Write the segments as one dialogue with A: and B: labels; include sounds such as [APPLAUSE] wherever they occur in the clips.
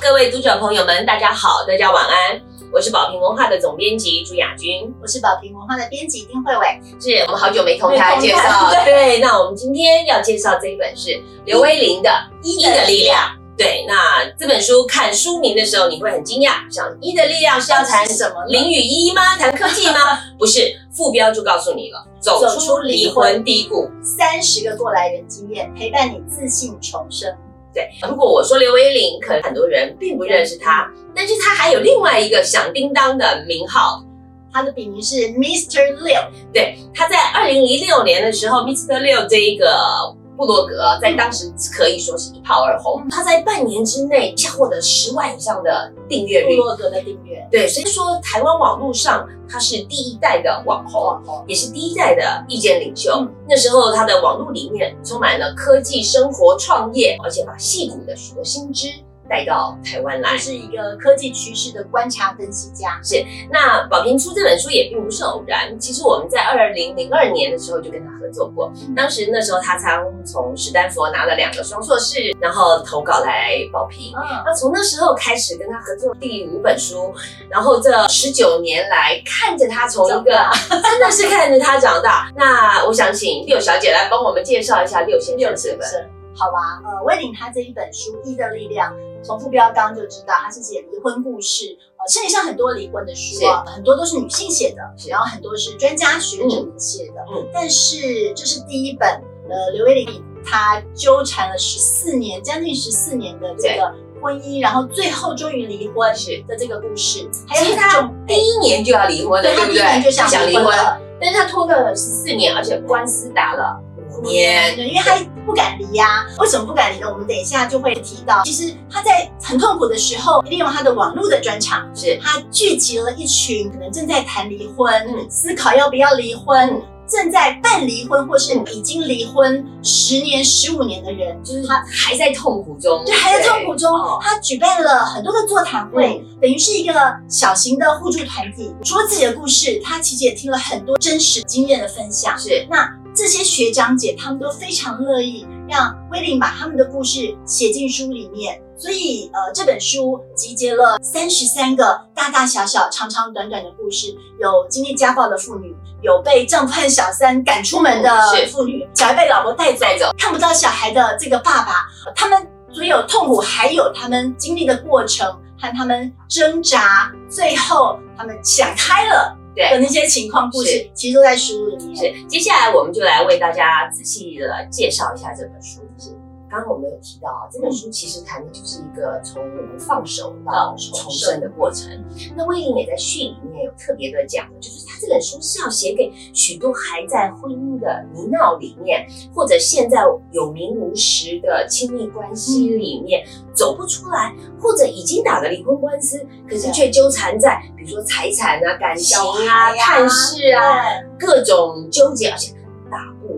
A: 各位读者朋友们，大家好，大家晚安。我是宝瓶文化的总编辑朱雅君，
B: 我是宝瓶文化的编辑丁慧伟。
A: 是我们好久没同台介绍，[LAUGHS] 对。那我们今天要介绍这一本是刘威林的《一的力量》。对，那这本书看书名的时候，你会很惊讶，想《一的力量》是要谈 [LAUGHS] 什么？零与一吗？谈科技吗？不是，副标就告诉你了，走出离婚低谷，
B: 三十个过来人经验，陪伴你自信重生。
A: 对，如果我说刘威林，可能很多人并不认识他，但是他还有另外一个响叮当的名号，
B: 他的笔名是 Mr. Liu。
A: 对，他在二零一六年的时候，Mr. Liu 这一个。布洛格在当时可以说是一炮而红，他在半年之内就获得十万以上的订阅率。
B: 布洛格的订阅，
A: 对，所以说台湾网络上他是第一代的网红，也是第一代的意见领袖。那时候他的网络里面充满了科技、生活、创业，而且把戏骨的许多新知。带到台湾来，
B: 是一个科技趋势的观察分析家。
A: 是，那宝平出这本书也并不是偶然。其实我们在二零零二年的时候就跟他合作过，当时那时候他刚从史丹佛拿了两个双硕士，然后投稿来宝平。那从那时候开始跟他合作第五本书，然后这十九年来看着他从一个真的是看着他长大。那我想请六小姐来帮我们介绍一下六先生这本。
B: 好吧，呃，威廉他这一本书《一的力量》，从副标刚就知道他是写离婚故事，呃，世界上很多离婚的书啊，很多都是女性写的，然后很多是专家学者们写的，嗯，但是这是第一本，呃，刘威玲她纠缠了十四年，将近十四年的这个婚姻，然后最后终于离婚的这个故事。
A: 其实他第一年就要离婚了，对不对？
B: 就想离婚了，
A: 但是他拖了十四年，而且官司打了。年，
B: 对，因为他不敢离呀。为什么不敢离呢？我们等一下就会提到。其实他在很痛苦的时候，利用他的网络的专场，
A: 是
B: 他聚集了一群可能正在谈离婚、思考要不要离婚、正在办离婚或是已经离婚十年、十五年的人，
A: 就是他还在痛苦中，
B: 对，还在痛苦中。他举办了很多的座谈会，等于是一个小型的互助团体，除了自己的故事，他其实也听了很多真实经验的分享。
A: 是
B: 那。这些学长姐他们都非常乐意让威廉把他们的故事写进书里面，所以呃这本书集结了三十三个大大小小、长长短短的故事，有经历家暴的妇女，有被丈夫和小三赶出门的妇女，小孩被老婆带走，看不到小孩的这个爸爸，他们所有痛苦，还有他们经历的过程和他们挣扎，最后他们想开了。的那些情况故事，其实都在书里面。
A: 是，接下来我们就来为大家仔细的介绍一下这本书。是。刚刚我们有提到啊，这本书其实谈的就是一个从我们放手到重生的过程。那魏玲也在序里面有特别的讲，就是他这本书是要写给许多还在婚姻的泥淖里面，或者现在有名无实的亲密关系里面走不出来，或者已经打了离婚官司，可是却纠缠在比如说财产啊、感情啊、探视啊各种纠结，而且。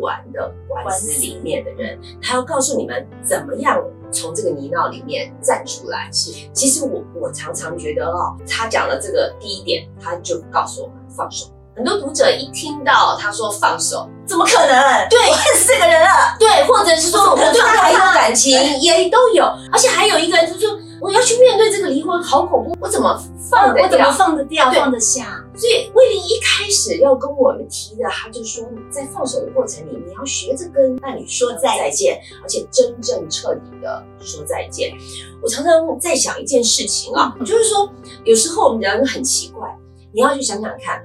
A: 玩的官司里面的人，他要告诉你们怎么样从这个泥淖里面站出来。是，其实我我常常觉得哦，他讲了这个第一点，他就告诉我们放手。很多读者一听到他说放手，
B: 怎么可能？
A: 对，
B: 我恨死这个人了。
A: 对，或者是说我对他还有感情，也都有。而且还有一个人就说。我要去面对这个离婚，好恐怖！我怎么放？
B: 我怎么放得掉？放得下？
A: 所以威廉一开始要跟我们提的，他就说，在放手的过程里，你要学着跟伴侣说再见，而且真正彻底的说再见。我常常在想一件事情啊，就是说，有时候我们人很奇怪，你要去想想看，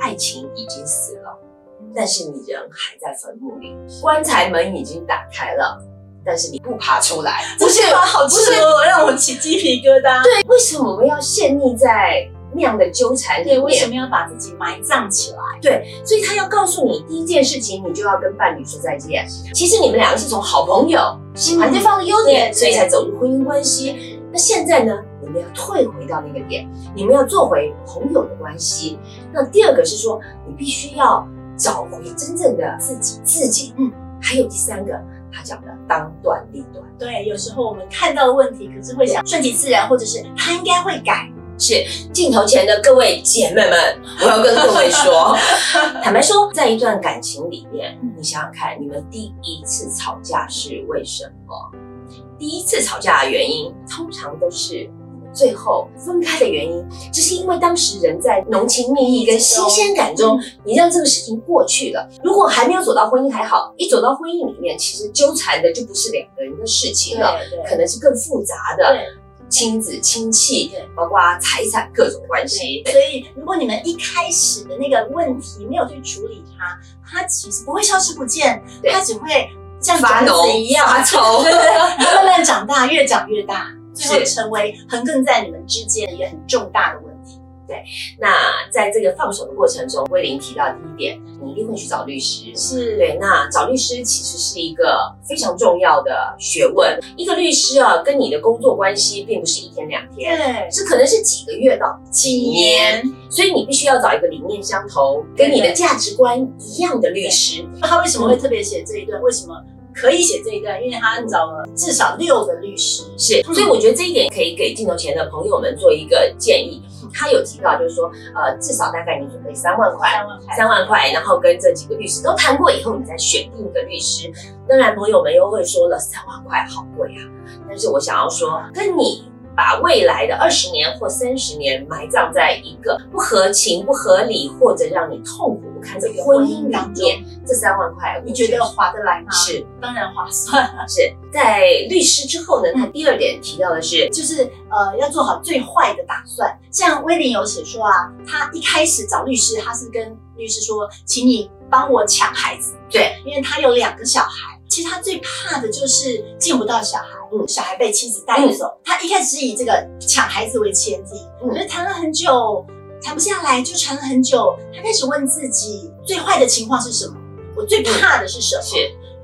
A: 爱情已经死了，但是你人还在坟墓里，棺材门已经打开了。但是你不爬出来，
B: 不是吗？好赤裸，让我起鸡皮疙瘩。
A: 对，为什么我们要陷溺在那样的纠缠里面？
B: 为什么要把自己埋葬起来？
A: 对，所以他要告诉你，第一件事情，你就要跟伴侣说再见。其实你们两个是从好朋友，喜欢对方的优点，所以才走入婚姻关系。那现在呢，你们要退回到那个点，你们要做回朋友的关系。那第二个是说，你必须要找回真正的自己，自己。嗯，还有第三个。他讲的当断立断，
B: 对，有时候我们看到的问题，可是会想顺其自然，或者是他应该会改。
A: 是镜头前的各位姐妹们，[LAUGHS] 我要跟各位说，[LAUGHS] 坦白说，在一段感情里面，你想想看，你们第一次吵架是为什么？第一次吵架的原因，通常都是最后分开的原因，只是因为当时人在浓情蜜意跟新鲜感中，你让这个事情过去了。如果还没有走到婚姻还好，一走到婚姻里面，其实纠缠的就不是两个人的事情了，可能是更复杂的亲子、亲戚，包括财产各种关系。
B: 所以，如果你们一开始的那个问题没有去处理它，它其实不会消失不见，它只会。像种子一样
A: 发愁，[LAUGHS]
B: 慢慢长大，越长越大，最后成为横亘在你们之间一个很重大的问题。
A: 对，那在这个放手的过程中，威廉提到第一点，你一定会去找律师。
B: 是
A: 对，那找律师其实是一个非常重要的学问。一个律师啊，跟你的工作关系并不是一天两天，
B: 对，
A: 是可能是几个月到几年，所以你必须要找一个理念相投、跟你的价值观一样的律师。
B: 那他为什么会特别写这一段？为什么？可以写这一段，因为他找了至少六个律师，
A: 是，所以我觉得这一点可以给镜头前的朋友们做一个建议。他有提到，就是说，呃，至少大概你准备三万块，
B: 三万块，
A: 三万块，然后跟这几个律师都谈过以后，你再选定一个律师。当然，朋友们又会说了，三万块好贵啊。但是我想要说，跟你。把未来的二十年或三十年埋葬在一个不合情、不合理或者让你痛苦不堪的婚姻里面，这三万块
B: 你觉得划得来吗？
A: 是，
B: 当然划算。
A: 是在律师之后呢？他第二点提到的是，
B: 就是呃要做好最坏的打算。像威廉有写说啊，他一开始找律师，他是跟律师说，请你帮我抢孩子，
A: 对，
B: 因为他有两个小孩。其实他最怕的就是见不到小孩，嗯，小孩被妻子带走。他一开始是以这个抢孩子为前提，可是谈了很久，谈不下来，就谈了很久。他开始问自己，最坏的情况是什么？我最怕的是什么？
A: 是。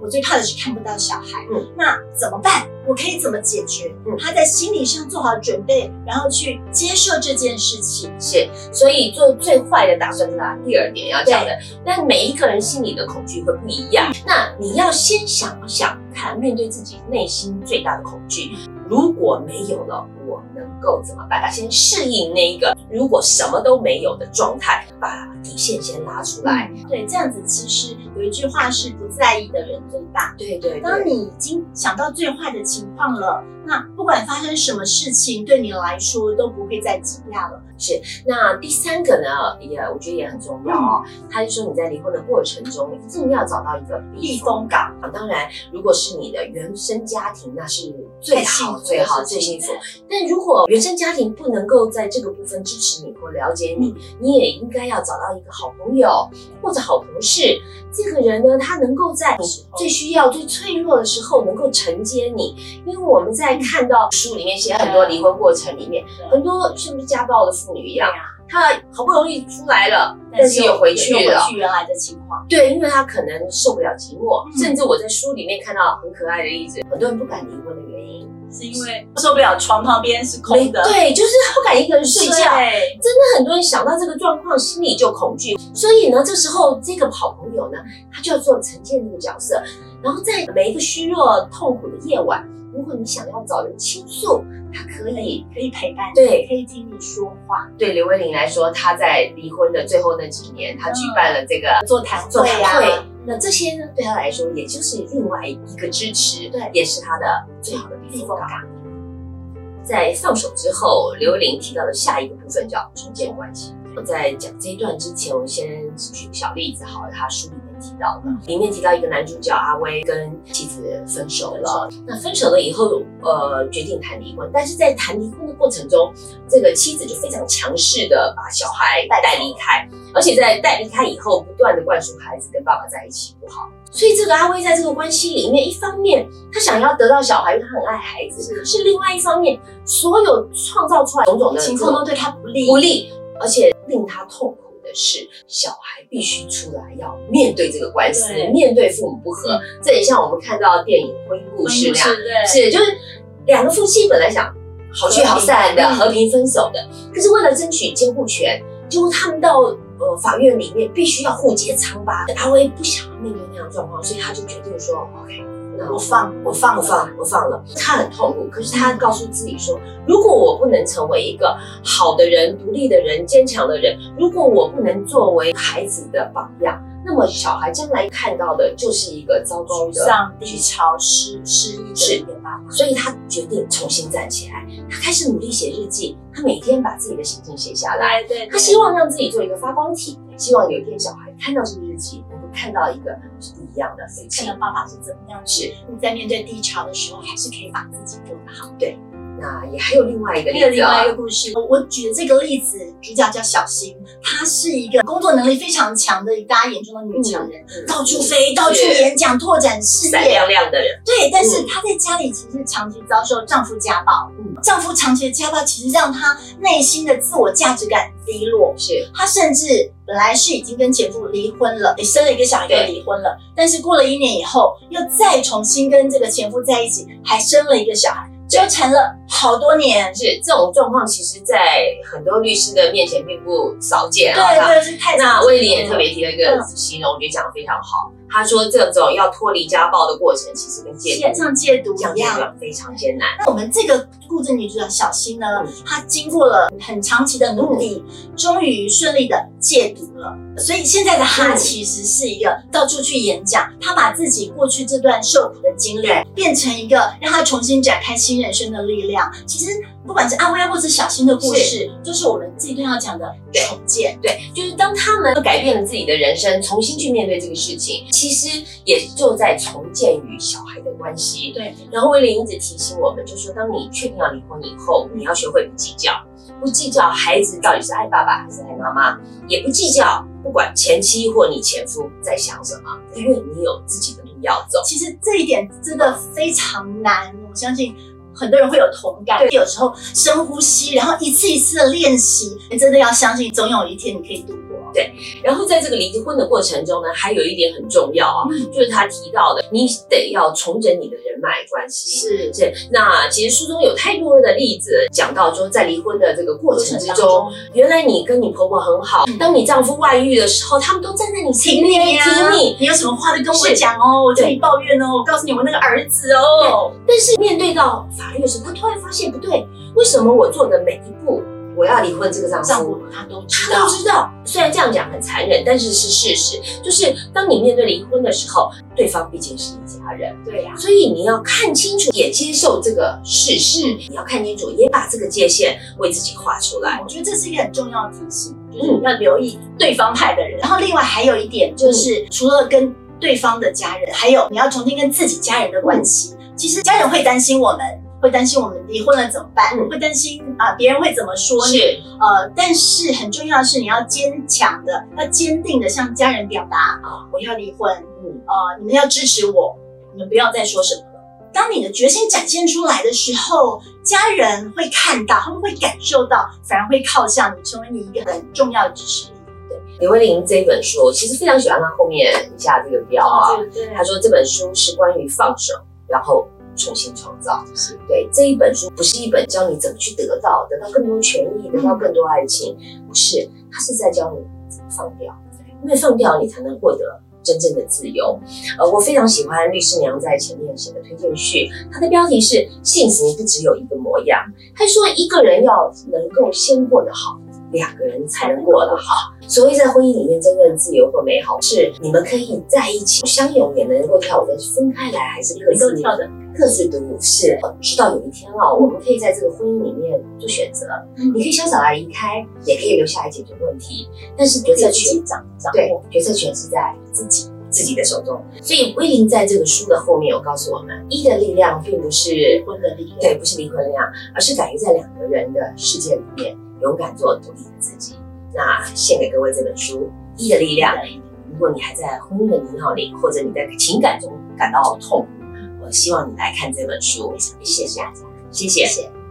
B: 我最怕的是看不到小孩，嗯，那怎么办？我可以怎么解决？嗯，他在心理上做好准备，然后去接受这件事情。
A: 是，所以做最坏的打算是他第二点要讲的。但每一个人心里的恐惧会不一样，那你要先想想看，面对自己内心最大的恐惧，如果没有了，我能够怎么办？先适应那一个如果什么都没有的状态，把底线先拉出来。
B: 对，这样子其实有一句话是不在意的人。最大，
A: 对对。
B: 当你已经想到最坏的情况了，那不管发生什么事情，对你来说都不会再惊讶了。
A: 是。那第三个呢，也我觉得也很重要哦。他就说你在离婚的过程中，一定要找到一个避风港啊。当然，如果是你的原生家庭，那是最好、最好、最幸福。但如果原生家庭不能够在这个部分支持你或了解你，你也应该要找到一个好朋友或者好同事。这个人呢，他能够在最需要、最脆弱的时候能够承接你，因为我们在看到书里面写很多离婚过程里面，很多是不是家暴的妇女一样，她好不容易出来了，但是又回去了，
B: 回去原来的情况。
A: 对，因为她可能受不了寂寞，甚至我在书里面看到很可爱的例子，很多人不敢离婚的原因。
B: 是因为受不了床旁边是空的，
A: 对，就是不敢一个人睡觉。真的很多人想到这个状况，心里就恐惧。所以呢，这时候这个好朋友呢，他就要做陈建那个角色，然后在每一个虚弱、痛苦的夜晚，如果你想要找人倾诉，他可以
B: 可以陪伴，
A: 对，
B: 可以听你说话。
A: 对刘威玲来说，他在离婚的最后那几年，他举办了这个
B: 座谈会
A: 呀。那这些呢，对他来说也就是另外一个支持，
B: 对，
A: 也是他的最好的避风港。在放手之后，刘玲提到的下一个部分叫重建关系。我在讲这一段之前，我先举个小例子，好了，他书里面提到的，里面提到一个男主角阿威跟妻子分手了，那分手了以后，呃，决定谈离婚，但是在谈离婚的过程中，这个妻子就非常强势的把小孩带离开，而且在带离开以后，不断的灌输孩子跟爸爸在一起不好，所以这个阿威在这个关系里面，一方面他想要得到小孩，因为他很爱孩子，可是另外一方面，所有创造出来种种的
B: 情况都对他不利，
A: 不利。而且令他痛苦。的是，小孩必须出来要面对这个官司，面对父母不和。这也像我们看到电影《婚姻故事》那样，是就是两个夫妻本来想好聚好散的和平分手的，可是为了争取监护权，结果他们到呃法院里面必须要互揭疮疤。阿威不想要面对那样状况，所以他就决定说：“OK。”
B: 我放，
A: 我放，我放，我放了。他很痛苦，可是他告诉自己说：如果我不能成为一个好的人、独立的人、坚强的人，如果我不能作为孩子的榜样，那么小孩将来看到的就是一个糟糕的
B: 沮潮、失失意的一个爸爸。
A: 所以他决定重新站起来，他开始努力写日记，他每天把自己的心情写下来，
B: 对对，
A: 他希望让自己做一个发光体，希望有一天小孩看到这个日记，看到一个是不一样的所以
B: 看。到爸爸是怎么样
A: 去，
B: 你在面对低潮的时候，还是可以把自己过得好。
A: 那也还有另外一个例子
B: 还有另外一
A: 啊
B: 个，故事，我举的这个例子，主角叫小新，她是一个工作能力非常强的大家眼中的女强人，
A: 嗯
B: 到处飞，到处演讲，拓展事
A: 闪
B: 业。
A: 亮亮的人，
B: 对，但是
A: 嗯。
B: 她在家里其实长期遭受丈夫家暴，
A: 嗯。
B: 丈夫长期的家暴其实让她内心的自我价值感低落。
A: 是。
B: 她甚至本来是已经跟前夫离婚了，也生了一个小孩，
A: 又
B: 离婚了。但是过了一年以后，又再重新跟这个前夫在一起，还生了一个小孩，纠缠了好多年。
A: 是这种状况，其实在很多律师的面前并不少见啊。
B: 对对，是太
A: 那威廉也特别提了一个形容，我觉得讲的非常好。他说，这种要脱离家暴的过程，其实跟戒毒
B: 像戒毒一样。
A: 非常艰难。
B: 那我们这个故事女主角小新呢
A: 嗯，
B: 她经过了很长期的努力，终于顺利的戒毒了。所以现在的她
A: 嗯
B: 其实是一个到处去演讲，她把自己过去这段受苦的经历变成一个让她重新展开新人生的力量。其实不管是阿威或是小新的故事，就是我们这一段要讲的重建。
A: 对，就是当他们改变了自己的人生，重新去面对这个事情，其实也就在重建与小孩的关系。
B: 对，
A: 然后威廉一直提醒我们，就说当你确定要离婚以后，你要学会不计较，不计较孩子到底是爱爸爸还是爱妈妈，也不计较不管前妻或你前夫在想什么，因为你有自己的路要走。
B: 其实这一点真的非常难，我相信很多人会有同感。
A: 对
B: 有时候深呼吸，然后一次一次的练习，你真的要相信，总有一天你可以度过。
A: 然后在这个离婚的过程中呢，还有一点很重要啊，
B: 嗯
A: 就是他提到的，你得要重整你的人脉关系。
B: 是
A: 是，那其实书中有太多的例子讲到说，在离婚的这个过程之中
B: 中，
A: 原来你跟你婆婆很好，
B: 嗯
A: 当你丈夫外遇的时候，他们都站在你前面挺你。
B: 你有什么话都跟我
A: 是
B: 讲哦，我听
A: 对
B: 你抱怨哦，我告诉你我那个儿子哦。
A: 但是面对到法律的时候，他突然发现不对，为什么我做的每一步，我要离婚这个丈
B: 丈
A: 夫
B: 夫他都知道
A: 他都，知道，虽然这样讲很残忍，但是是事实。就是当你面对离婚的时候，对方毕竟是一家人，
B: 对呀、
A: 所以你要看清楚，也接受这个事实。
B: 嗯
A: 你要看清楚，也把这个界限为自己画出来。
B: 我觉得这是一个很重要的提醒，就是要留意对方派的人。然后另外还有一点就是，除了跟对方的家人，还有你要重新跟自己家人的关系。其实家人会担心我们，会担心我们离婚了怎么办，
A: 嗯
B: 会担心啊别人会怎么说你。
A: 是，
B: 呃，但是很重要的是，你要坚强的、要坚定的向家人表达啊，我要离婚，
A: 嗯，
B: 呃，你们要支持我，你们不要再说什么了。当你的决心展现出来的时候，家人会看到，他们会感受到，反而会靠向你，成为你一个很重要的支持力。
A: 李慧玲这本书，其实非常喜欢他后面一下这个标啊。
B: 对对
A: 他说这本书是关于放手，然后重新创造。
B: 是
A: 对这一本书不是一本教你怎么去得到，得到更多权益，得到更多爱情，不是，它是在教你怎么放掉，因为放掉你才能获得真正的自由。呃，我非常喜欢律师娘在前面写的推荐序，它的标题是“幸福不只有一个模样”。他说一个人要能够先过得好。两个人才能过得好。所谓在婚姻里面真正自由和美好，是你们可以在一起相拥也能够跳舞，但是分开来还是各
B: 能够
A: 自
B: 跳的，
A: 各自独舞。是，直到有一天啊，我们可以在这个婚姻里面做选择，
B: 嗯
A: 你可以潇洒的离开，也可以留下来解决问题，但是决策权
B: 掌掌
A: 对
B: 握，
A: 决策权是在自己自己的手中。所以威廉在这个书的后面有告诉我们，一的力量并不是
B: 离婚的力量。
A: 对，不是离婚力量，而是敢于在两个人的世界里面勇敢做独立的自己。那献给各位这本书《一的力量》，如果你还在婚姻的泥淖里，或者你在情感中感到痛苦，我希望你来看这本书。谢谢大家，谢谢
B: 谢谢。